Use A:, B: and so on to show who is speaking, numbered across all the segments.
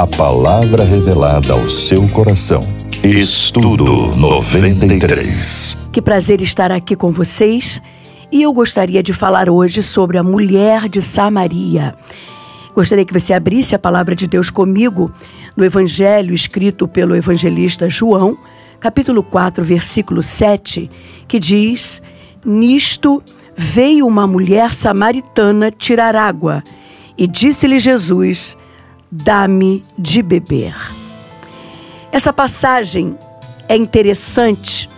A: a palavra revelada ao seu coração. Estudo 93.
B: Que prazer estar aqui com vocês. E eu gostaria de falar hoje sobre a mulher de Samaria. Gostaria que você abrisse a palavra de Deus comigo no Evangelho escrito pelo evangelista João, capítulo 4, versículo 7, que diz: Nisto veio uma mulher samaritana tirar água e disse-lhe Jesus: Dá-me de beber. Essa passagem é interessante,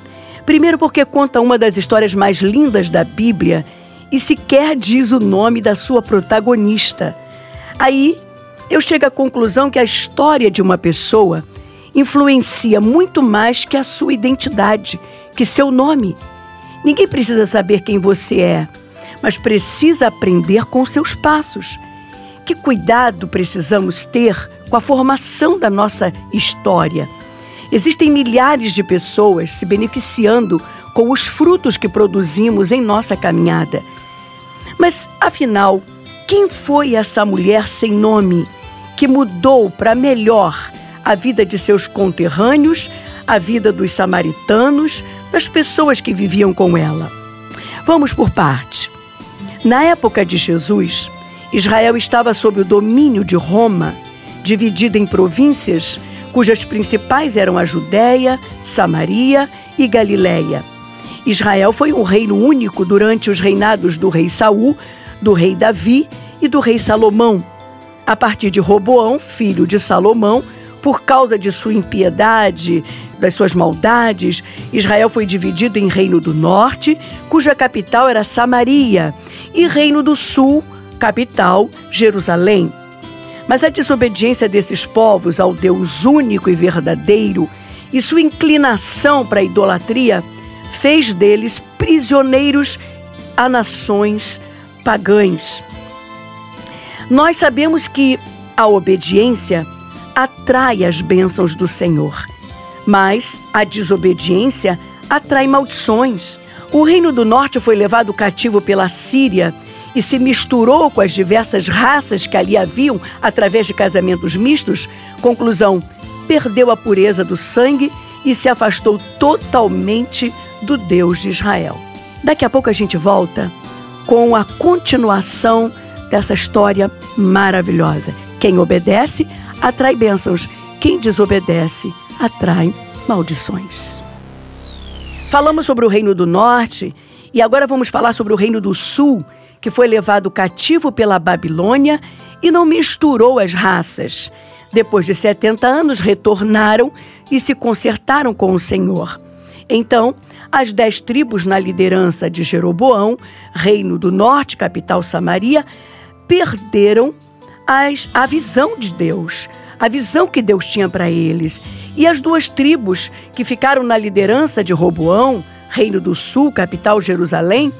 B: primeiro porque conta uma das histórias mais lindas da Bíblia e sequer diz o nome da sua protagonista. Aí eu chego à conclusão que a história de uma pessoa influencia muito mais que a sua identidade, que seu nome. Ninguém precisa saber quem você é, mas precisa aprender com seus passos. Que cuidado precisamos ter com a formação da nossa história? Existem milhares de pessoas se beneficiando com os frutos que produzimos em nossa caminhada. Mas, afinal, quem foi essa mulher sem nome que mudou para melhor a vida de seus conterrâneos, a vida dos samaritanos, das pessoas que viviam com ela? Vamos por parte. Na época de Jesus, Israel estava sob o domínio de Roma, dividida em províncias, cujas principais eram a Judéia, Samaria e Galiléia. Israel foi um reino único durante os reinados do rei Saul, do rei Davi e do rei Salomão. A partir de Roboão, filho de Salomão, por causa de sua impiedade, das suas maldades, Israel foi dividido em Reino do Norte, cuja capital era Samaria, e Reino do Sul, capital, Jerusalém. Mas a desobediência desses povos ao Deus único e verdadeiro e sua inclinação para a idolatria fez deles prisioneiros a nações pagãs. Nós sabemos que a obediência atrai as bênçãos do Senhor, mas a desobediência atrai maldições. O reino do norte foi levado cativo pela Síria e se misturou com as diversas raças que ali haviam através de casamentos mistos, conclusão, perdeu a pureza do sangue e se afastou totalmente do Deus de Israel. Daqui a pouco a gente volta com a continuação dessa história maravilhosa. Quem obedece atrai bênçãos, quem desobedece atrai maldições. Falamos sobre o Reino do Norte e agora vamos falar sobre o Reino do Sul que foi levado cativo pela Babilônia e não misturou as raças. Depois de 70 anos, retornaram e se consertaram com o Senhor. Então, as dez tribos na liderança de Jeroboão, reino do norte, capital Samaria, perderam as, a visão de Deus, a visão que Deus tinha para eles. E as duas tribos que ficaram na liderança de Roboão, reino do sul, capital Jerusalém,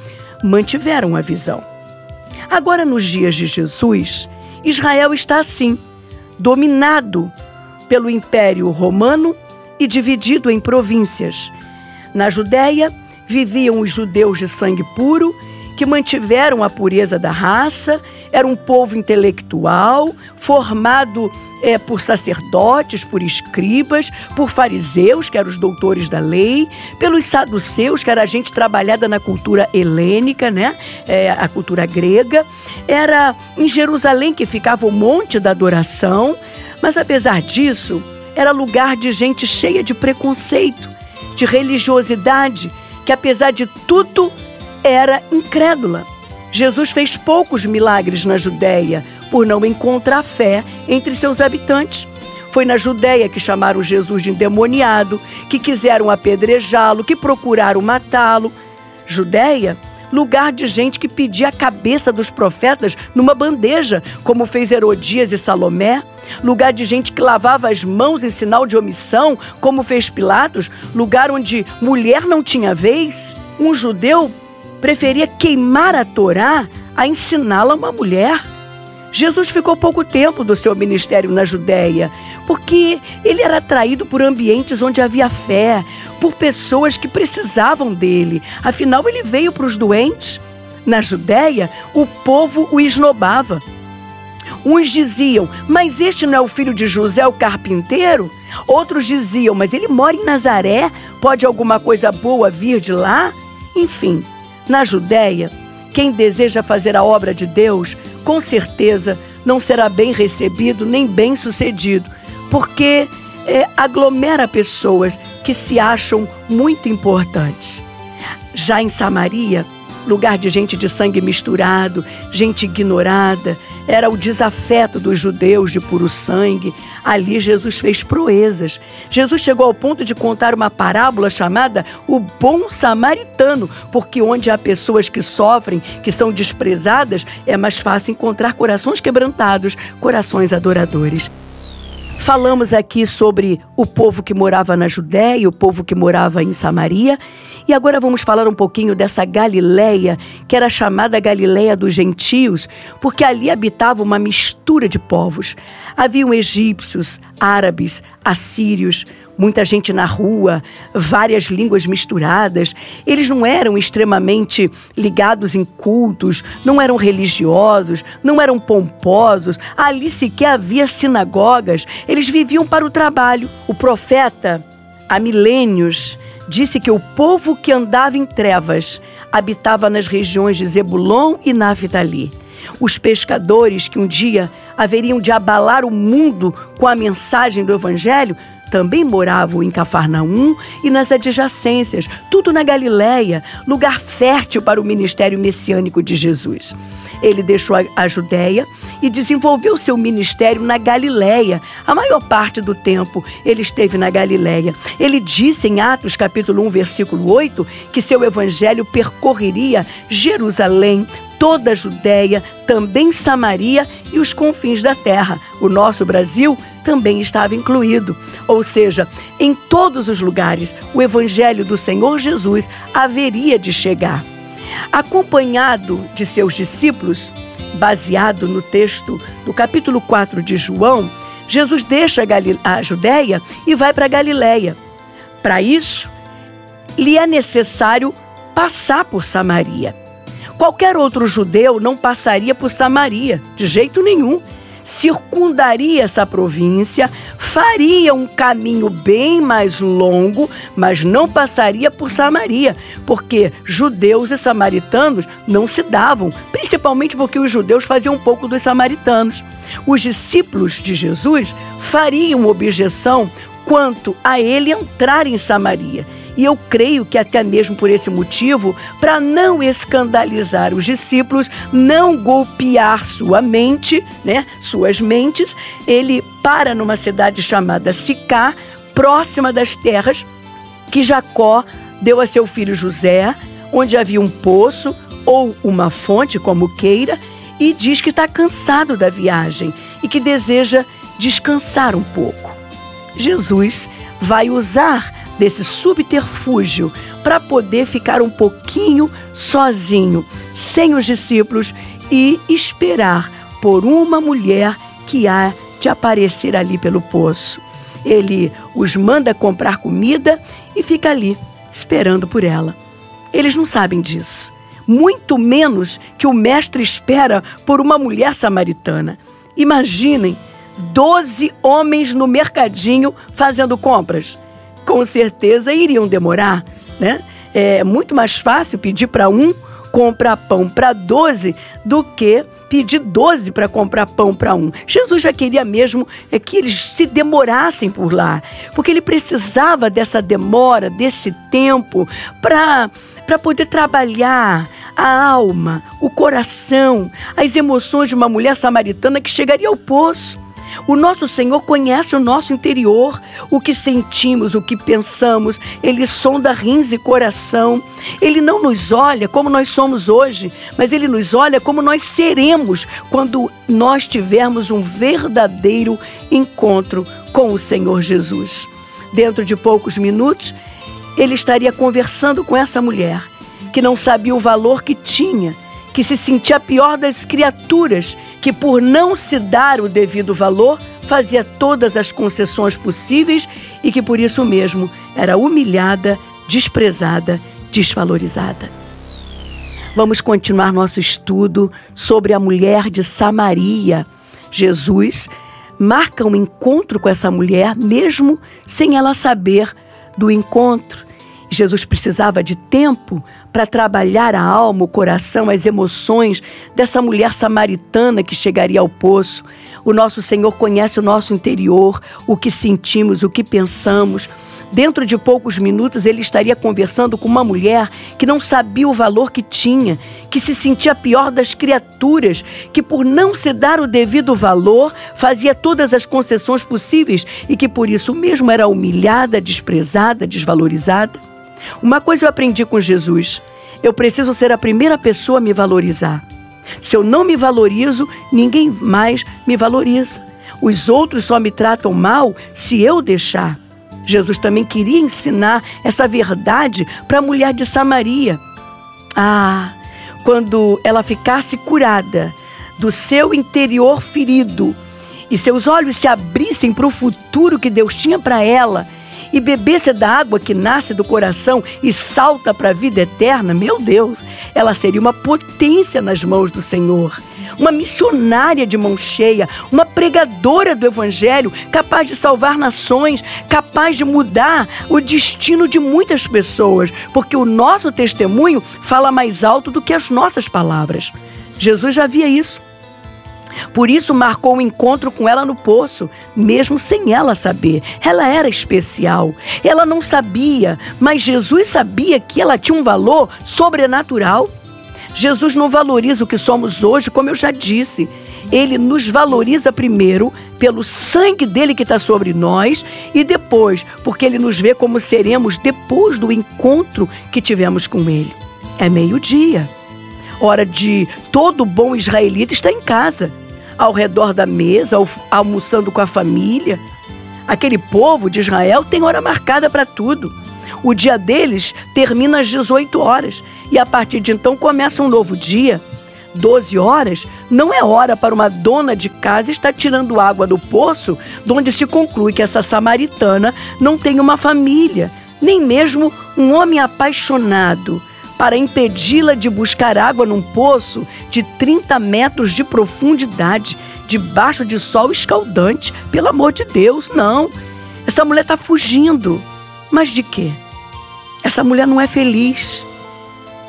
B: mantiveram a visão. Agora, nos dias de Jesus, Israel está assim, dominado pelo Império Romano e dividido em províncias. Na Judéia viviam os judeus de sangue puro que mantiveram a pureza da raça, era um povo intelectual, formado é, por sacerdotes, por escribas, por fariseus, que eram os doutores da lei, pelos saduceus, que era a gente trabalhada na cultura helênica, né? É, a cultura grega. Era em Jerusalém que ficava o monte da adoração, mas apesar disso, era lugar de gente cheia de preconceito, de religiosidade, que apesar de tudo era incrédula. Jesus fez poucos milagres na Judéia, por não encontrar fé entre seus habitantes. Foi na Judéia que chamaram Jesus de endemoniado, que quiseram apedrejá-lo, que procuraram matá-lo. Judéia, lugar de gente que pedia a cabeça dos profetas numa bandeja, como fez Herodias e Salomé. Lugar de gente que lavava as mãos em sinal de omissão, como fez Pilatos. Lugar onde mulher não tinha vez. Um judeu preferia queimar a Torá a ensiná-la a uma mulher. Jesus ficou pouco tempo do seu ministério na Judéia, porque ele era atraído por ambientes onde havia fé, por pessoas que precisavam dele. Afinal, ele veio para os doentes. Na Judéia, o povo o esnobava. Uns diziam, mas este não é o filho de José, o carpinteiro? Outros diziam, mas ele mora em Nazaré, pode alguma coisa boa vir de lá? Enfim, na Judéia, quem deseja fazer a obra de Deus, com certeza não será bem recebido nem bem sucedido, porque é, aglomera pessoas que se acham muito importantes. Já em Samaria, lugar de gente de sangue misturado, gente ignorada, era o desafeto dos judeus de puro sangue. Ali Jesus fez proezas. Jesus chegou ao ponto de contar uma parábola chamada o bom samaritano, porque onde há pessoas que sofrem, que são desprezadas, é mais fácil encontrar corações quebrantados, corações adoradores. Falamos aqui sobre o povo que morava na Judéia, o povo que morava em Samaria, e agora vamos falar um pouquinho dessa Galileia, que era chamada Galileia dos gentios, porque ali habitava uma mistura de povos. Haviam egípcios, árabes, assírios, muita gente na rua, várias línguas misturadas. Eles não eram extremamente ligados em cultos, não eram religiosos, não eram pomposos. Ali sequer havia sinagogas. Eles viviam para o trabalho. O profeta, há milênios, disse que o povo que andava em trevas habitava nas regiões de Zebulon e Naphtali. Os pescadores que um dia haveriam de abalar o mundo com a mensagem do Evangelho também moravam em Cafarnaum e nas adjacências, tudo na Galiléia, lugar fértil para o ministério messiânico de Jesus. Ele deixou a Judéia e desenvolveu seu ministério na Galiléia. A maior parte do tempo ele esteve na Galiléia. Ele disse em Atos capítulo 1, versículo 8, que seu evangelho percorreria Jerusalém, toda a Judéia, também Samaria e os confins da terra. O nosso Brasil também estava incluído. Ou seja, em todos os lugares, o Evangelho do Senhor Jesus haveria de chegar. Acompanhado de seus discípulos, baseado no texto do capítulo 4 de João, Jesus deixa a Judéia e vai para Galiléia. Para isso, lhe é necessário passar por Samaria. Qualquer outro judeu não passaria por Samaria, de jeito nenhum circundaria essa província, faria um caminho bem mais longo, mas não passaria por Samaria, porque judeus e samaritanos não se davam, principalmente porque os judeus faziam um pouco dos samaritanos. Os discípulos de Jesus fariam objeção quanto a ele entrar em Samaria. E eu creio que até mesmo por esse motivo, para não escandalizar os discípulos, não golpear sua mente, né, suas mentes, ele para numa cidade chamada Sicá, próxima das terras que Jacó deu a seu filho José, onde havia um poço ou uma fonte, como queira, e diz que está cansado da viagem e que deseja descansar um pouco. Jesus vai usar desse subterfúgio para poder ficar um pouquinho sozinho, sem os discípulos e esperar por uma mulher que há de aparecer ali pelo poço. Ele os manda comprar comida e fica ali esperando por ela. Eles não sabem disso, muito menos que o mestre espera por uma mulher samaritana. Imaginem, doze homens no mercadinho fazendo compras com certeza iriam demorar, né? É muito mais fácil pedir para um comprar pão para 12 do que pedir 12 para comprar pão para um. Jesus já queria mesmo é que eles se demorassem por lá, porque ele precisava dessa demora, desse tempo para para poder trabalhar a alma, o coração, as emoções de uma mulher samaritana que chegaria ao poço. O nosso Senhor conhece o nosso interior, o que sentimos, o que pensamos. Ele sonda rins e coração. Ele não nos olha como nós somos hoje, mas ele nos olha como nós seremos quando nós tivermos um verdadeiro encontro com o Senhor Jesus. Dentro de poucos minutos, ele estaria conversando com essa mulher que não sabia o valor que tinha que se sentia a pior das criaturas, que por não se dar o devido valor, fazia todas as concessões possíveis e que por isso mesmo era humilhada, desprezada, desvalorizada. Vamos continuar nosso estudo sobre a mulher de Samaria. Jesus marca um encontro com essa mulher, mesmo sem ela saber do encontro. Jesus precisava de tempo para trabalhar a alma, o coração, as emoções dessa mulher samaritana que chegaria ao poço. O nosso Senhor conhece o nosso interior, o que sentimos, o que pensamos. Dentro de poucos minutos, ele estaria conversando com uma mulher que não sabia o valor que tinha, que se sentia a pior das criaturas, que por não se dar o devido valor, fazia todas as concessões possíveis e que por isso mesmo era humilhada, desprezada, desvalorizada. Uma coisa eu aprendi com Jesus: eu preciso ser a primeira pessoa a me valorizar. Se eu não me valorizo, ninguém mais me valoriza. Os outros só me tratam mal se eu deixar. Jesus também queria ensinar essa verdade para a mulher de Samaria. Ah, quando ela ficasse curada do seu interior ferido e seus olhos se abrissem para o futuro que Deus tinha para ela e bebesse da água que nasce do coração e salta para a vida eterna, meu Deus, ela seria uma potência nas mãos do Senhor. Uma missionária de mão cheia, uma pregadora do Evangelho, capaz de salvar nações, capaz de mudar o destino de muitas pessoas, porque o nosso testemunho fala mais alto do que as nossas palavras. Jesus já via isso. Por isso marcou o um encontro com ela no poço, mesmo sem ela saber. Ela era especial. Ela não sabia, mas Jesus sabia que ela tinha um valor sobrenatural. Jesus não valoriza o que somos hoje, como eu já disse. Ele nos valoriza primeiro pelo sangue dele que está sobre nós e depois porque ele nos vê como seremos depois do encontro que tivemos com ele. É meio-dia. Hora de todo bom israelita estar em casa ao redor da mesa, almoçando com a família. Aquele povo de Israel tem hora marcada para tudo. O dia deles termina às 18 horas e a partir de então começa um novo dia. 12 horas não é hora para uma dona de casa estar tirando água do poço, onde se conclui que essa samaritana não tem uma família, nem mesmo um homem apaixonado para impedi-la de buscar água num poço de 30 metros de profundidade, debaixo de sol escaldante. Pelo amor de Deus, não. Essa mulher está fugindo. Mas de quê? Essa mulher não é feliz.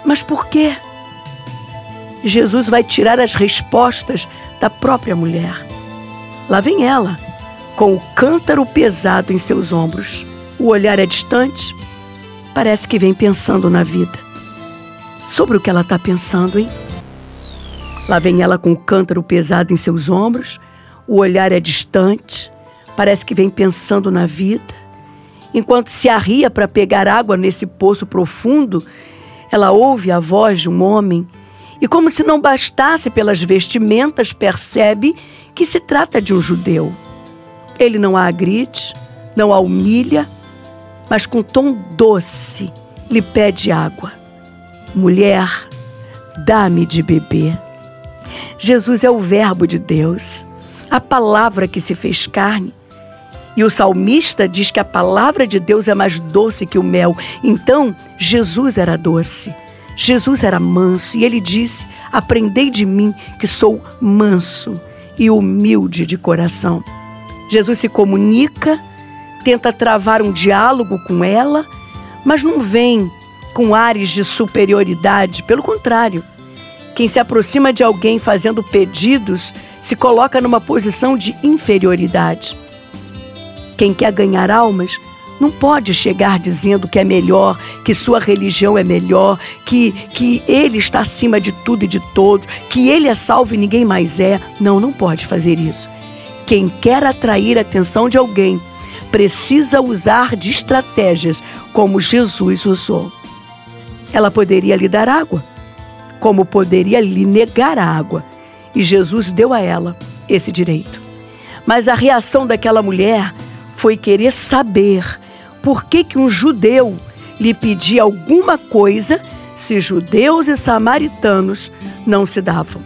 B: Mas por quê? Jesus vai tirar as respostas da própria mulher. Lá vem ela, com o cântaro pesado em seus ombros. O olhar é distante, parece que vem pensando na vida sobre o que ela está pensando, hein? Lá vem ela com o cântaro pesado em seus ombros, o olhar é distante, parece que vem pensando na vida. Enquanto se arria para pegar água nesse poço profundo, ela ouve a voz de um homem e, como se não bastasse pelas vestimentas, percebe que se trata de um judeu. Ele não a agride, não a humilha, mas com tom doce lhe pede água. Mulher, dá-me de beber. Jesus é o Verbo de Deus, a palavra que se fez carne. E o salmista diz que a palavra de Deus é mais doce que o mel. Então, Jesus era doce. Jesus era manso e ele disse: Aprendei de mim que sou manso e humilde de coração. Jesus se comunica, tenta travar um diálogo com ela, mas não vem com ares de superioridade. Pelo contrário, quem se aproxima de alguém fazendo pedidos se coloca numa posição de inferioridade. Quem quer ganhar almas não pode chegar dizendo que é melhor, que sua religião é melhor, que, que ele está acima de tudo e de todos, que ele é salvo e ninguém mais é. Não, não pode fazer isso. Quem quer atrair a atenção de alguém precisa usar de estratégias como Jesus usou ela poderia lhe dar água, como poderia lhe negar a água. E Jesus deu a ela esse direito. Mas a reação daquela mulher foi querer saber por que, que um judeu lhe pedia alguma coisa se judeus e samaritanos não se davam.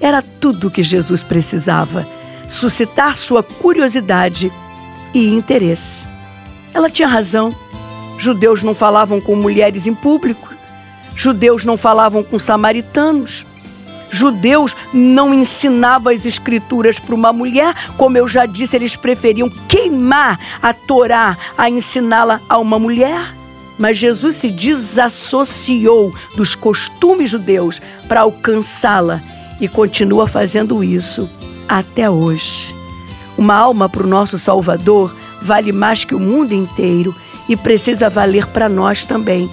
B: Era tudo o que Jesus precisava: suscitar sua curiosidade e interesse. Ela tinha razão. Judeus não falavam com mulheres em público. Judeus não falavam com samaritanos. judeus não ensinavam as escrituras para uma mulher, como eu já disse, eles preferiam queimar a Torá a ensiná-la a uma mulher. Mas Jesus se desassociou dos costumes judeus para alcançá-la e continua fazendo isso até hoje. Uma alma para o nosso Salvador vale mais que o mundo inteiro e precisa valer para nós também.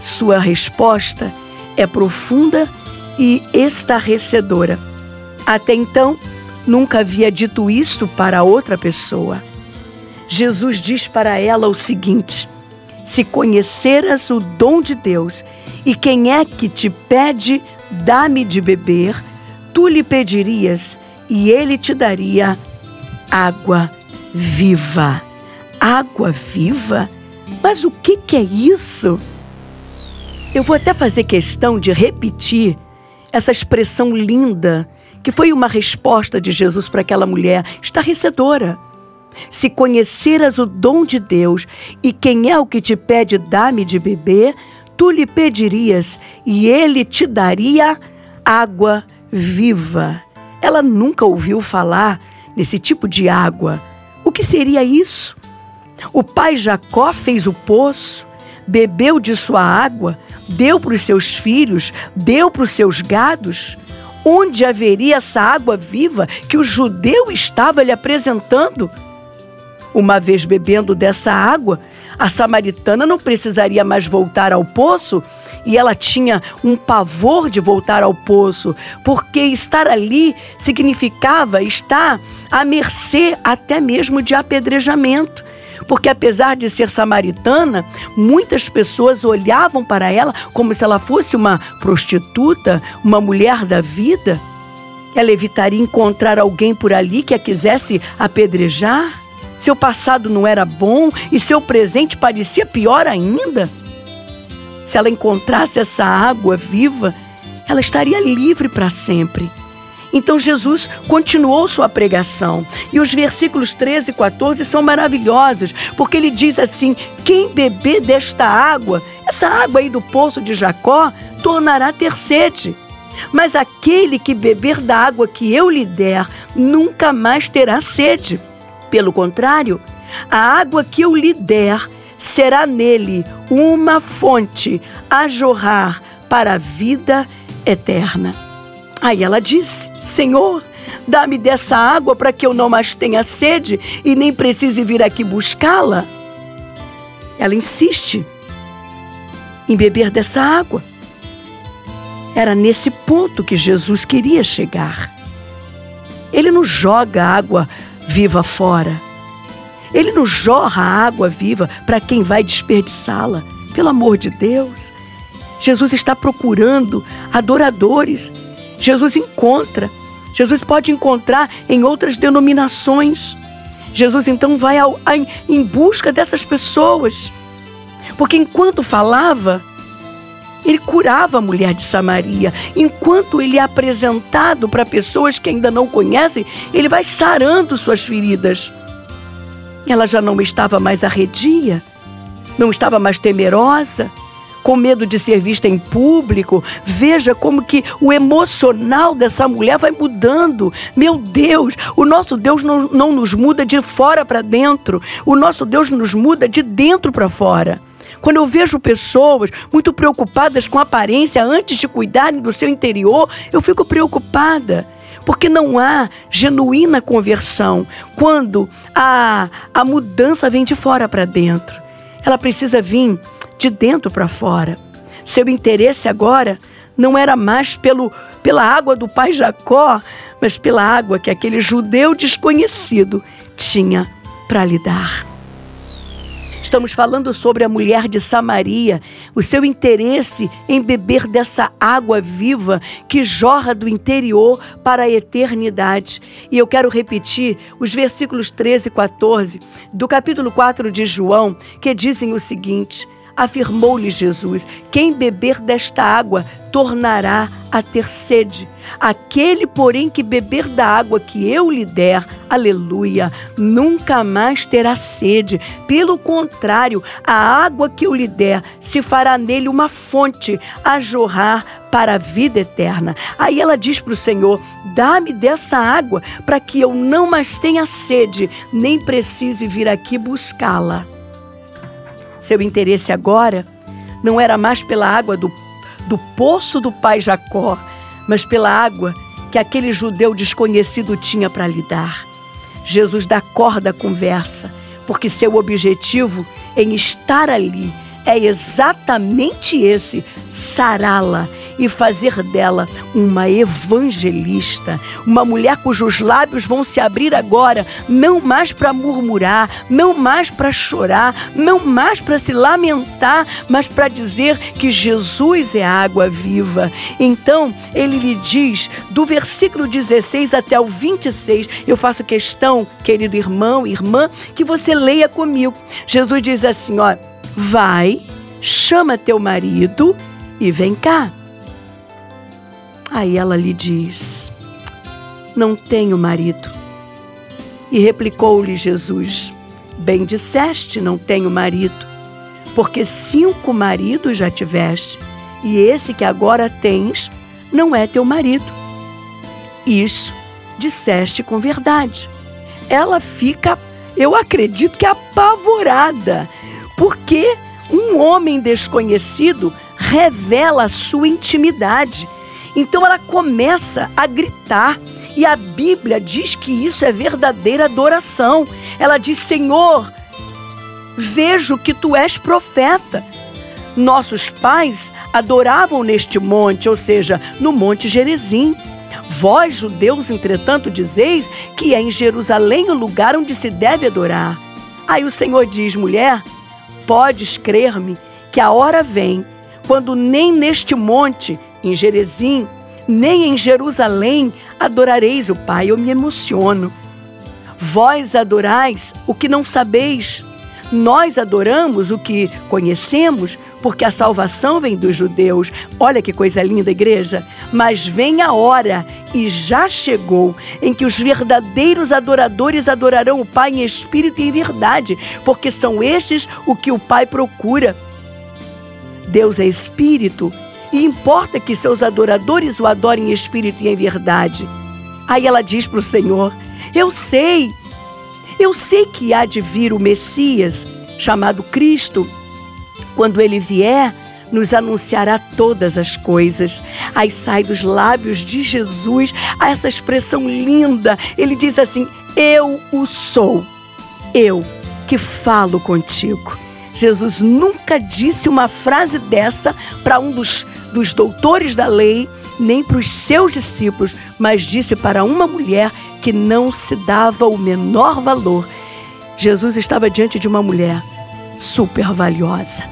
B: Sua resposta é profunda e estarrecedora. Até então, nunca havia dito isto para outra pessoa. Jesus diz para ela o seguinte: Se conheceras o dom de Deus e quem é que te pede, dá-me de beber, tu lhe pedirias e ele te daria água viva. Água viva? Mas o que, que é isso? Eu vou até fazer questão de repetir essa expressão linda, que foi uma resposta de Jesus para aquela mulher estarrecedora. Se conheceras o dom de Deus e quem é o que te pede dá-me de beber, tu lhe pedirias e ele te daria água viva. Ela nunca ouviu falar nesse tipo de água. O que seria isso? O pai Jacó fez o poço, bebeu de sua água, deu para os seus filhos, deu para os seus gados. Onde haveria essa água viva que o judeu estava lhe apresentando? Uma vez bebendo dessa água, a samaritana não precisaria mais voltar ao poço e ela tinha um pavor de voltar ao poço, porque estar ali significava estar à mercê até mesmo de apedrejamento porque apesar de ser samaritana, muitas pessoas olhavam para ela como se ela fosse uma prostituta, uma mulher da vida. Ela evitaria encontrar alguém por ali que a quisesse apedrejar? Seu passado não era bom e seu presente parecia pior ainda? Se ela encontrasse essa água viva, ela estaria livre para sempre. Então Jesus continuou sua pregação. E os versículos 13 e 14 são maravilhosos, porque ele diz assim: Quem beber desta água, essa água aí do poço de Jacó, tornará ter sede. Mas aquele que beber da água que eu lhe der, nunca mais terá sede. Pelo contrário, a água que eu lhe der será nele uma fonte a jorrar para a vida eterna. Aí ela disse: Senhor, dá-me dessa água para que eu não mais tenha sede e nem precise vir aqui buscá-la. Ela insiste em beber dessa água. Era nesse ponto que Jesus queria chegar. Ele não joga água viva fora. Ele não jorra água viva para quem vai desperdiçá-la. Pelo amor de Deus. Jesus está procurando adoradores Jesus encontra. Jesus pode encontrar em outras denominações. Jesus então vai ao, a, em busca dessas pessoas. Porque enquanto falava, ele curava a mulher de Samaria. Enquanto ele é apresentado para pessoas que ainda não conhecem, ele vai sarando suas feridas. Ela já não estava mais arredia, não estava mais temerosa, com medo de ser vista em público. Veja como que o emocional dessa mulher vai mudando. Meu Deus, o nosso Deus não, não nos muda de fora para dentro. O nosso Deus nos muda de dentro para fora. Quando eu vejo pessoas muito preocupadas com aparência antes de cuidarem do seu interior, eu fico preocupada porque não há genuína conversão quando a, a mudança vem de fora para dentro. Ela precisa vir de dentro para fora. Seu interesse agora não era mais pelo, pela água do pai Jacó, mas pela água que aquele judeu desconhecido tinha para lhe dar. Estamos falando sobre a mulher de Samaria, o seu interesse em beber dessa água viva que jorra do interior para a eternidade. E eu quero repetir os versículos 13 e 14 do capítulo 4 de João, que dizem o seguinte: Afirmou-lhe Jesus: Quem beber desta água tornará a ter sede. Aquele, porém, que beber da água que eu lhe der, aleluia, nunca mais terá sede. Pelo contrário, a água que eu lhe der se fará nele uma fonte a jorrar para a vida eterna. Aí ela diz para o Senhor: Dá-me dessa água para que eu não mais tenha sede, nem precise vir aqui buscá-la. Seu interesse agora não era mais pela água do, do poço do pai Jacó, mas pela água que aquele judeu desconhecido tinha para lhe dar. Jesus dá corda à conversa, porque seu objetivo em estar ali é exatamente esse: sará-la e fazer dela uma evangelista, uma mulher cujos lábios vão se abrir agora, não mais para murmurar, não mais para chorar, não mais para se lamentar, mas para dizer que Jesus é água viva. Então, ele lhe diz, do versículo 16 até o 26, eu faço questão, querido irmão, irmã, que você leia comigo. Jesus diz assim: ó, vai, chama teu marido e vem cá. Aí ela lhe diz: Não tenho marido. E replicou-lhe Jesus: Bem disseste, não tenho marido, porque cinco maridos já tiveste, e esse que agora tens não é teu marido. Isso disseste com verdade. Ela fica, eu acredito que apavorada, porque um homem desconhecido revela sua intimidade então ela começa a gritar. E a Bíblia diz que isso é verdadeira adoração. Ela diz: Senhor, vejo que tu és profeta. Nossos pais adoravam neste monte, ou seja, no Monte Gerizim. Vós, judeus, entretanto, dizeis que é em Jerusalém o lugar onde se deve adorar. Aí o Senhor diz: mulher, podes crer-me que a hora vem quando nem neste monte em Jerezim, nem em Jerusalém adorareis o Pai. Eu me emociono. Vós adorais o que não sabeis. Nós adoramos o que conhecemos, porque a salvação vem dos judeus. Olha que coisa linda, igreja. Mas vem a hora, e já chegou, em que os verdadeiros adoradores adorarão o Pai em espírito e em verdade, porque são estes o que o Pai procura. Deus é espírito e importa que seus adoradores o adorem em espírito e em verdade. Aí ela diz para o Senhor: Eu sei, eu sei que há de vir o Messias, chamado Cristo. Quando ele vier, nos anunciará todas as coisas. Aí sai dos lábios de Jesus essa expressão linda. Ele diz assim: Eu o sou, eu que falo contigo. Jesus nunca disse uma frase dessa para um dos, dos doutores da lei, nem para os seus discípulos, mas disse para uma mulher que não se dava o menor valor. Jesus estava diante de uma mulher super valiosa.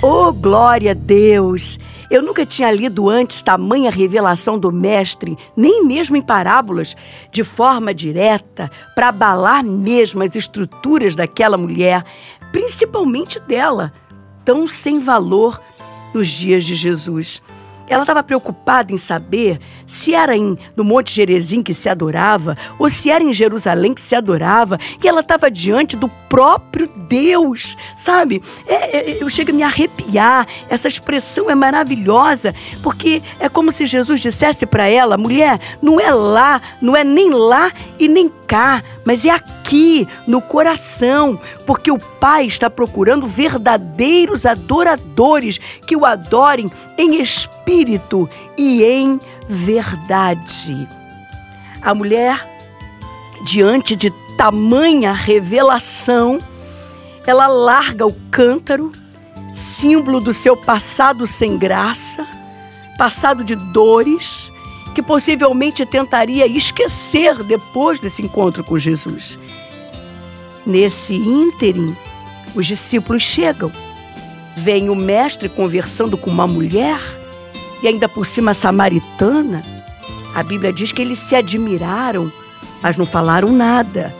B: Oh, glória a Deus! Eu nunca tinha lido antes tamanha revelação do Mestre, nem mesmo em parábolas, de forma direta, para abalar mesmo as estruturas daquela mulher, principalmente dela, tão sem valor nos dias de Jesus. Ela estava preocupada em saber se era em, no Monte Gerezim que se adorava ou se era em Jerusalém que se adorava. E ela estava diante do próprio Deus, sabe? É, é, eu chego a me arrepiar. Essa expressão é maravilhosa, porque é como se Jesus dissesse para ela: mulher, não é lá, não é nem lá e nem cá, mas é aqui, no coração, porque o Pai está procurando verdadeiros adoradores que o adorem em espírito e em verdade. A mulher, diante de tamanha revelação, ela larga o cântaro, símbolo do seu passado sem graça, passado de dores, que possivelmente tentaria esquecer depois desse encontro com Jesus. Nesse ínterim, os discípulos chegam. Vem o mestre conversando com uma mulher, e ainda por cima samaritana. A Bíblia diz que eles se admiraram, mas não falaram nada.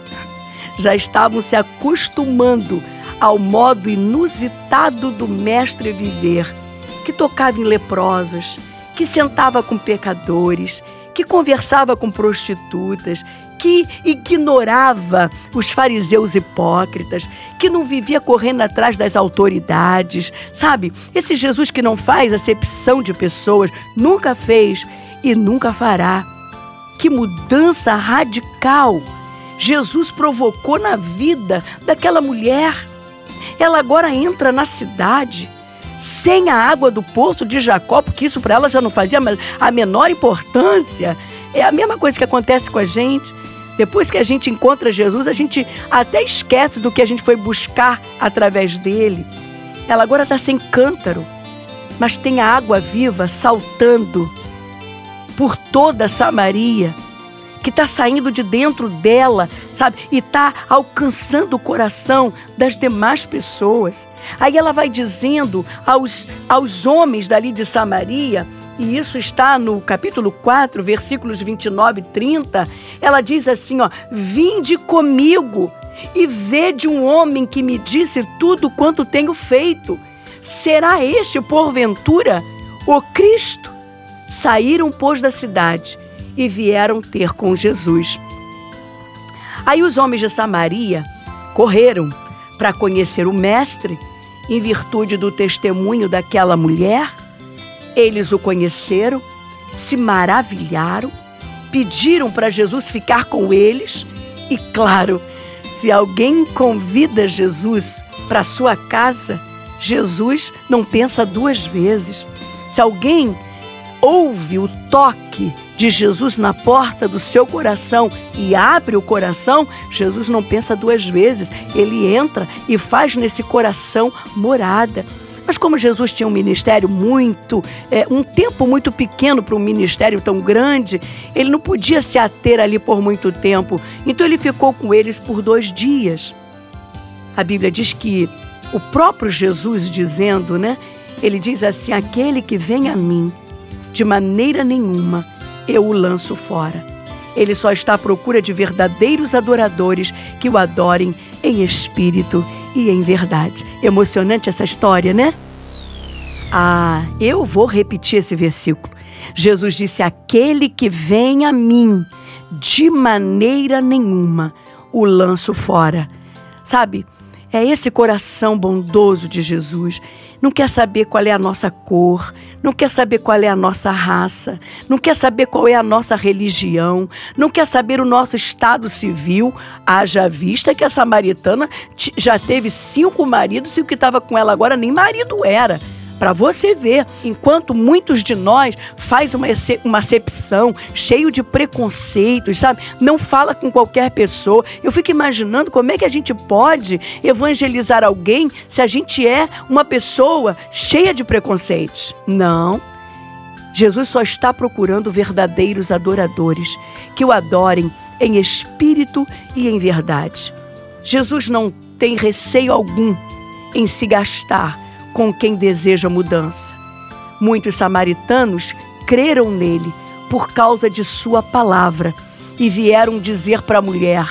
B: Já estavam se acostumando ao modo inusitado do mestre viver, que tocava em leprosos, que sentava com pecadores, que conversava com prostitutas, que ignorava os fariseus hipócritas, que não vivia correndo atrás das autoridades, sabe? Esse Jesus que não faz acepção de pessoas, nunca fez e nunca fará. Que mudança radical Jesus provocou na vida daquela mulher. Ela agora entra na cidade sem a água do poço de Jacó, porque isso para ela já não fazia a menor importância. É a mesma coisa que acontece com a gente. Depois que a gente encontra Jesus, a gente até esquece do que a gente foi buscar através dele. Ela agora está sem cântaro, mas tem a água viva saltando por toda Samaria que está saindo de dentro dela, sabe? E está alcançando o coração das demais pessoas. Aí ela vai dizendo aos, aos homens dali de Samaria, e isso está no capítulo 4, versículos 29 e 30, ela diz assim, ó, vinde comigo e vede um homem que me disse tudo quanto tenho feito. Será este, porventura, o Cristo? Saíram, pois, da cidade e vieram ter com Jesus. Aí os homens de Samaria correram para conhecer o Mestre, em virtude do testemunho daquela mulher. Eles o conheceram, se maravilharam, pediram para Jesus ficar com eles e, claro, se alguém convida Jesus para sua casa, Jesus não pensa duas vezes. Se alguém ouve o toque de Jesus na porta do seu coração e abre o coração, Jesus não pensa duas vezes, ele entra e faz nesse coração morada. Mas como Jesus tinha um ministério muito, é, um tempo muito pequeno para um ministério tão grande, ele não podia se ater ali por muito tempo. Então ele ficou com eles por dois dias. A Bíblia diz que o próprio Jesus dizendo, né? Ele diz assim: aquele que vem a mim, de maneira nenhuma eu o lanço fora. Ele só está à procura de verdadeiros adoradores que o adorem em espírito e em verdade. Emocionante essa história, né? Ah, eu vou repetir esse versículo. Jesus disse: Aquele que vem a mim, de maneira nenhuma o lanço fora. Sabe? É esse coração bondoso de Jesus. Não quer saber qual é a nossa cor, não quer saber qual é a nossa raça, não quer saber qual é a nossa religião, não quer saber o nosso estado civil. Haja vista que a samaritana já teve cinco maridos e o que estava com ela agora nem marido era para você ver, enquanto muitos de nós faz uma, uma acepção cheio de preconceitos, sabe? Não fala com qualquer pessoa. Eu fico imaginando como é que a gente pode evangelizar alguém se a gente é uma pessoa cheia de preconceitos. Não. Jesus só está procurando verdadeiros adoradores que o adorem em espírito e em verdade. Jesus não tem receio algum em se gastar com quem deseja mudança. Muitos samaritanos creram nele por causa de sua palavra e vieram dizer para a mulher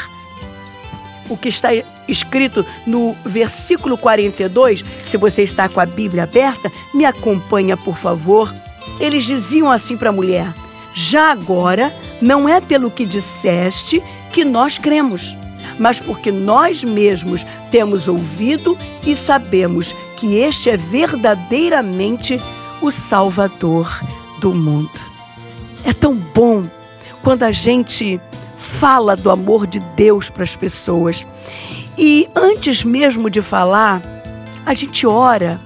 B: o que está escrito no versículo 42. Se você está com a Bíblia aberta, me acompanha, por favor. Eles diziam assim para a mulher: Já agora não é pelo que disseste que nós cremos, mas porque nós mesmos temos ouvido e sabemos que este é verdadeiramente o Salvador do mundo. É tão bom quando a gente fala do amor de Deus para as pessoas. E antes mesmo de falar, a gente ora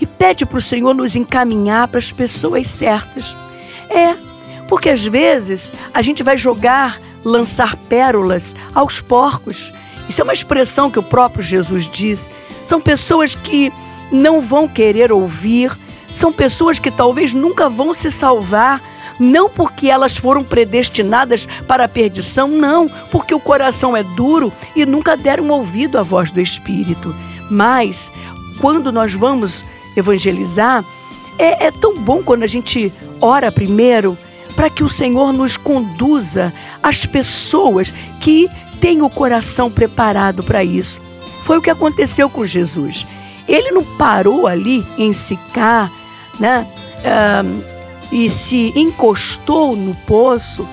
B: e pede para o Senhor nos encaminhar para as pessoas certas. É, porque às vezes a gente vai jogar, lançar pérolas aos porcos. Isso é uma expressão que o próprio Jesus diz. São pessoas que não vão querer ouvir, são pessoas que talvez nunca vão se salvar, não porque elas foram predestinadas para a perdição, não, porque o coração é duro e nunca deram ouvido à voz do Espírito. Mas, quando nós vamos evangelizar, é, é tão bom quando a gente ora primeiro para que o Senhor nos conduza às pessoas que têm o coração preparado para isso. Foi o que aconteceu com Jesus. Ele não parou ali em Sicá, né? Um, e se encostou no poço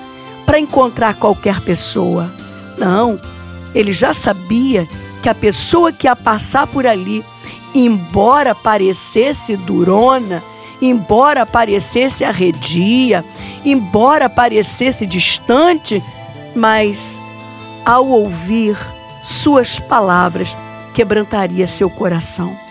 B: para encontrar qualquer pessoa. Não, ele já sabia que a pessoa que ia passar por ali, embora parecesse durona, embora parecesse arredia, embora parecesse distante, mas ao ouvir suas palavras, quebrantaria seu coração.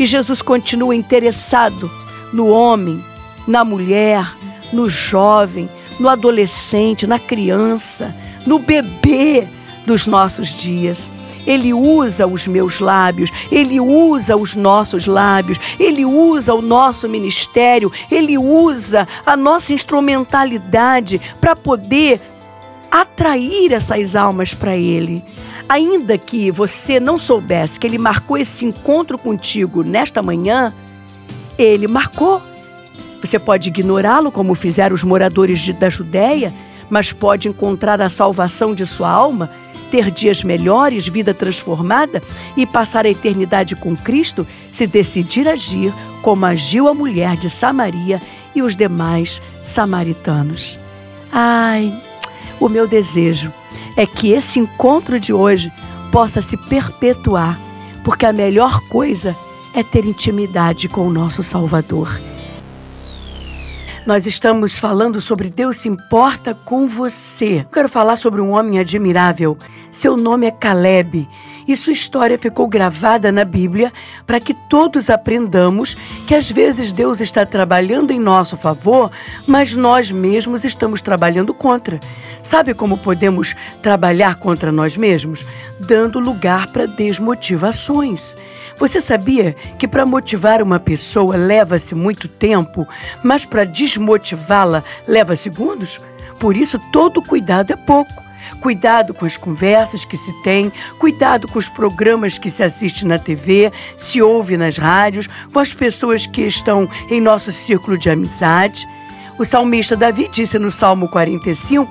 B: E Jesus continua interessado no homem, na mulher, no jovem, no adolescente, na criança, no bebê dos nossos dias. Ele usa os meus lábios, ele usa os nossos lábios, ele usa o nosso ministério, ele usa a nossa instrumentalidade para poder atrair essas almas para ele. Ainda que você não soubesse que ele marcou esse encontro contigo nesta manhã, ele marcou. Você pode ignorá-lo, como fizeram os moradores de, da Judéia, mas pode encontrar a salvação de sua alma, ter dias melhores, vida transformada e passar a eternidade com Cristo se decidir agir como agiu a mulher de Samaria e os demais samaritanos. Ai, o meu desejo é que esse encontro de hoje possa se perpetuar, porque a melhor coisa é ter intimidade com o nosso Salvador. Nós estamos falando sobre Deus se importa com você. quero falar sobre um homem admirável. Seu nome é Caleb e sua história ficou gravada na Bíblia para que todos aprendamos que às vezes Deus está trabalhando em nosso favor, mas nós mesmos estamos trabalhando contra. Sabe como podemos trabalhar contra nós mesmos? Dando lugar para desmotivações. Você sabia que para motivar uma pessoa leva-se muito tempo, mas para desmotivá-la leva segundos? Por isso, todo cuidado é pouco. Cuidado com as conversas que se tem, cuidado com os programas que se assiste na TV, se ouve nas rádios, com as pessoas que estão em nosso círculo de amizade. O salmista Davi disse no Salmo 45: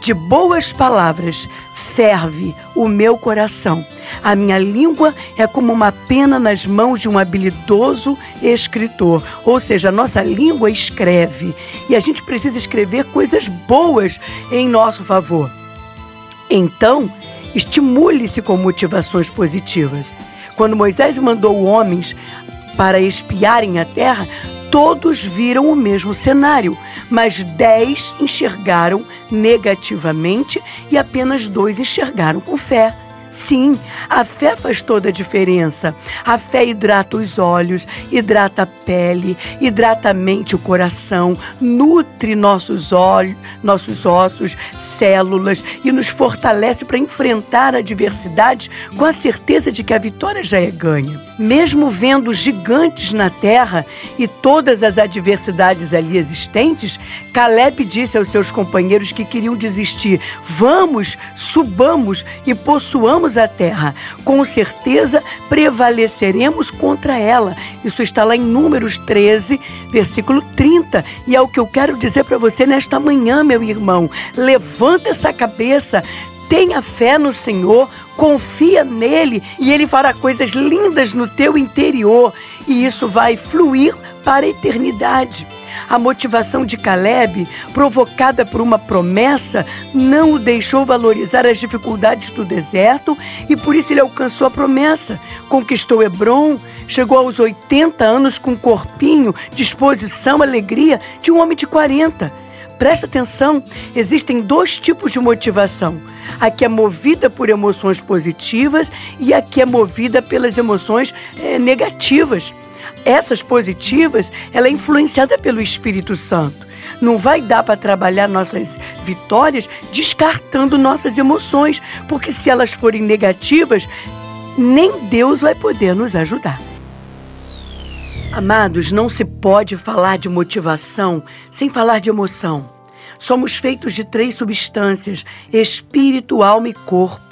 B: De boas palavras ferve o meu coração. A minha língua é como uma pena nas mãos de um habilidoso escritor. Ou seja, a nossa língua escreve. E a gente precisa escrever coisas boas em nosso favor. Então, estimule-se com motivações positivas. Quando Moisés mandou homens para espiarem a terra, todos viram o mesmo cenário, mas dez enxergaram negativamente e apenas dois enxergaram com fé. Sim, a fé faz toda a diferença. A fé hidrata os olhos, hidrata a pele, hidrata a mente, o coração, nutre nossos olhos, nossos ossos, células e nos fortalece para enfrentar adversidades com a certeza de que a vitória já é ganha. Mesmo vendo gigantes na terra e todas as adversidades ali existentes, Caleb disse aos seus companheiros que queriam desistir: Vamos, subamos e possuamos pisamos a terra, com certeza prevaleceremos contra ela. Isso está lá em Números 13, versículo 30. E é o que eu quero dizer para você nesta manhã, meu irmão. Levanta essa cabeça, tenha fé no Senhor, confia nele e ele fará coisas lindas no teu interior e isso vai fluir para a eternidade. A motivação de Caleb, provocada por uma promessa, não o deixou valorizar as dificuldades do deserto e por isso ele alcançou a promessa. Conquistou Hebron, chegou aos 80 anos com corpinho, disposição, alegria de um homem de 40. Presta atenção, existem dois tipos de motivação. A que é movida por emoções positivas e a que é movida pelas emoções é, negativas essas positivas, ela é influenciada pelo Espírito Santo. Não vai dar para trabalhar nossas vitórias descartando nossas emoções, porque se elas forem negativas, nem Deus vai poder nos ajudar. Amados, não se pode falar de motivação sem falar de emoção. Somos feitos de três substâncias: espírito, alma e corpo.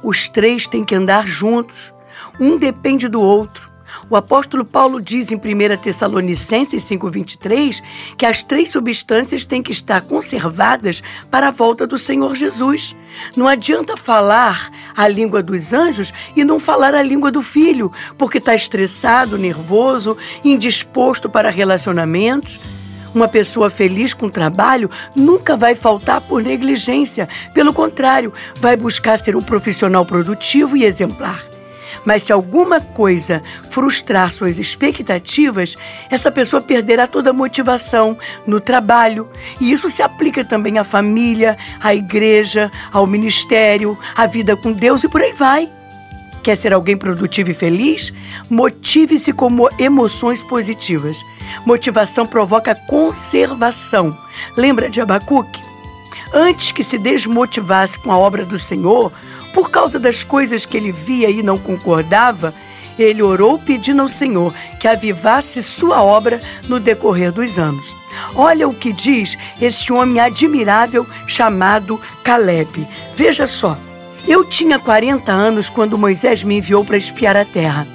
B: Os três têm que andar juntos. Um depende do outro. O apóstolo Paulo diz em 1 Tessalonicenses 5,23 que as três substâncias têm que estar conservadas para a volta do Senhor Jesus. Não adianta falar a língua dos anjos e não falar a língua do filho, porque está estressado, nervoso, indisposto para relacionamentos. Uma pessoa feliz com trabalho nunca vai faltar por negligência. Pelo contrário, vai buscar ser um profissional produtivo e exemplar. Mas se alguma coisa frustrar suas expectativas, essa pessoa perderá toda a motivação no trabalho. E isso se aplica também à família, à igreja, ao ministério, à vida com Deus e por aí vai. Quer ser alguém produtivo e feliz? Motive-se com emoções positivas. Motivação provoca conservação. Lembra de Abacuque? Antes que se desmotivasse com a obra do Senhor, por causa das coisas que ele via e não concordava, ele orou pedindo ao Senhor que avivasse sua obra no decorrer dos anos. Olha o que diz esse homem admirável chamado Caleb. Veja só. Eu tinha 40 anos quando Moisés me enviou para espiar a terra.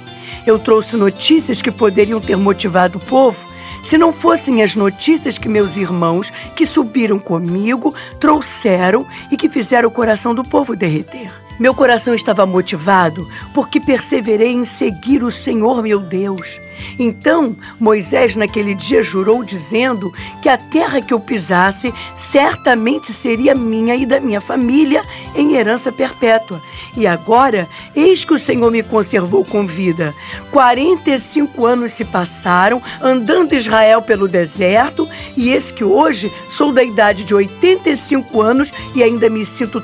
B: Eu trouxe notícias que poderiam ter motivado o povo se não fossem as notícias que meus irmãos, que subiram comigo, trouxeram e que fizeram o coração do povo derreter. Meu coração estava motivado porque perseverei em seguir o Senhor meu Deus. Então Moisés naquele dia jurou, dizendo que a terra que eu pisasse certamente seria minha e da minha família em herança perpétua. E agora, eis que o Senhor me conservou com vida. 45 anos se passaram, andando Israel pelo deserto, e eis que hoje sou da idade de 85 anos e ainda me sinto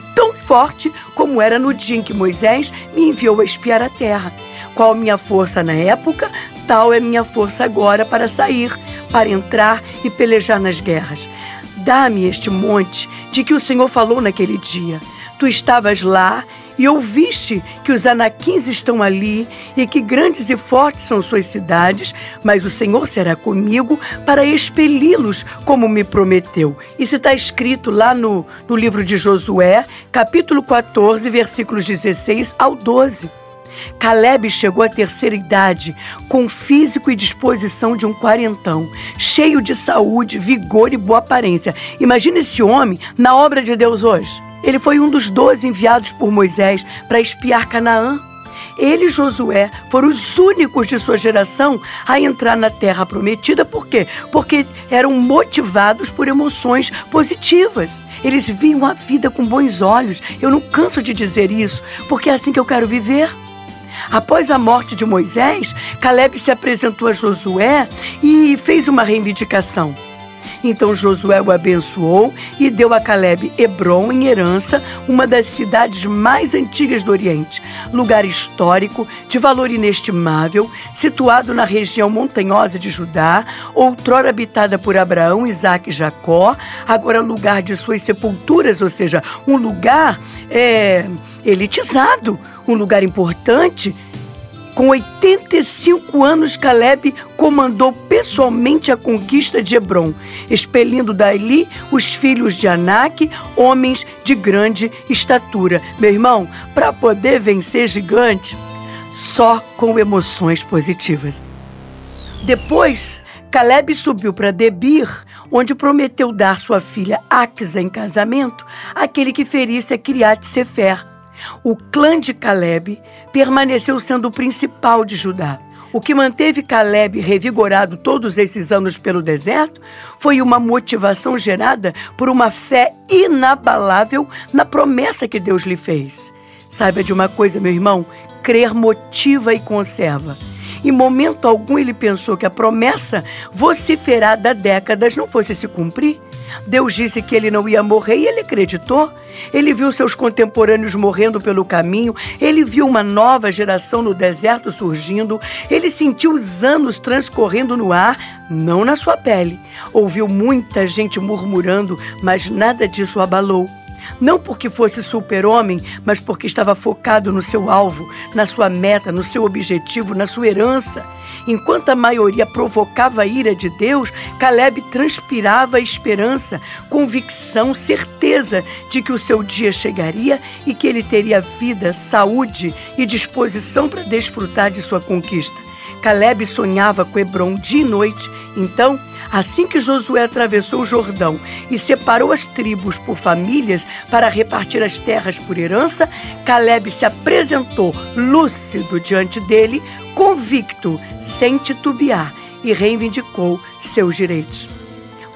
B: forte como era no dia em que Moisés me enviou a espiar a terra. Qual minha força na época, tal é minha força agora para sair, para entrar e pelejar nas guerras. Dá-me este monte de que o Senhor falou naquele dia. Tu estavas lá e ouviste que os anaquins estão ali e que grandes e fortes são suas cidades, mas o Senhor será comigo para expeli-los, como me prometeu. Isso está escrito lá no, no livro de Josué, capítulo 14, versículos 16 ao 12. Caleb chegou à terceira idade, com físico e disposição de um quarentão, cheio de saúde, vigor e boa aparência. Imagina esse homem na obra de Deus hoje. Ele foi um dos doze enviados por Moisés para espiar Canaã. Ele e Josué foram os únicos de sua geração a entrar na terra prometida. Por quê? Porque eram motivados por emoções positivas. Eles viam a vida com bons olhos. Eu não canso de dizer isso, porque é assim que eu quero viver. Após a morte de Moisés, Caleb se apresentou a Josué e fez uma reivindicação. Então Josué o abençoou e deu a Caleb Hebron em herança, uma das cidades mais antigas do Oriente, lugar histórico de valor inestimável, situado na região montanhosa de Judá, outrora habitada por Abraão, Isaac e Jacó, agora lugar de suas sepulturas, ou seja, um lugar é, elitizado, um lugar importante. Com 85 anos, Caleb comandou pessoalmente a conquista de Hebron, expelindo dali os filhos de Anak, homens de grande estatura. Meu irmão, para poder vencer gigante, só com emoções positivas. Depois, Caleb subiu para Debir, onde prometeu dar sua filha Axa em casamento àquele que ferisse a Criat Sefer o clã de Caleb permaneceu sendo o principal de Judá. O que manteve Caleb revigorado todos esses anos pelo deserto foi uma motivação gerada por uma fé inabalável na promessa que Deus lhe fez. Saiba de uma coisa, meu irmão: crer motiva e conserva. Em momento algum ele pensou que a promessa vociferada há décadas não fosse se cumprir. Deus disse que ele não ia morrer e ele acreditou. Ele viu seus contemporâneos morrendo pelo caminho, ele viu uma nova geração no deserto surgindo, ele sentiu os anos transcorrendo no ar, não na sua pele. Ouviu muita gente murmurando, mas nada disso abalou. Não porque fosse super-homem, mas porque estava focado no seu alvo, na sua meta, no seu objetivo, na sua herança. Enquanto a maioria provocava a ira de Deus, Caleb transpirava esperança, convicção, certeza de que o seu dia chegaria e que ele teria vida, saúde e disposição para desfrutar de sua conquista. Caleb sonhava com Hebron dia e noite. Então, Assim que Josué atravessou o Jordão e separou as tribos por famílias para repartir as terras por herança, Caleb se apresentou lúcido diante dele, convicto, sem titubear, e reivindicou seus direitos.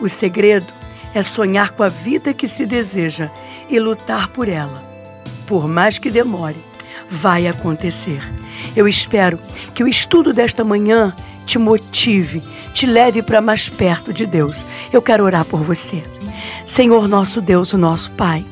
B: O segredo é sonhar com a vida que se deseja e lutar por ela. Por mais que demore, vai acontecer. Eu espero que o estudo desta manhã te motive, te leve para mais perto de Deus. Eu quero orar por você. Senhor nosso Deus, o nosso Pai.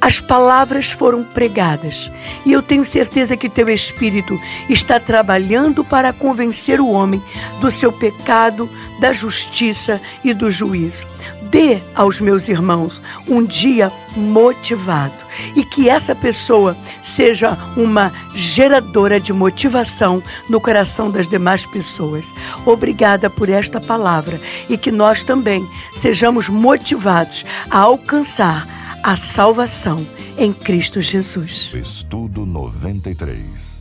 B: As palavras foram pregadas e eu tenho certeza que teu Espírito está trabalhando para convencer o homem do seu pecado, da justiça e do juízo. Dê aos meus irmãos um dia motivado e que essa pessoa seja uma geradora de motivação no coração das demais pessoas. Obrigada por esta palavra e que nós também sejamos motivados a alcançar a salvação em Cristo Jesus.
A: Estudo 93.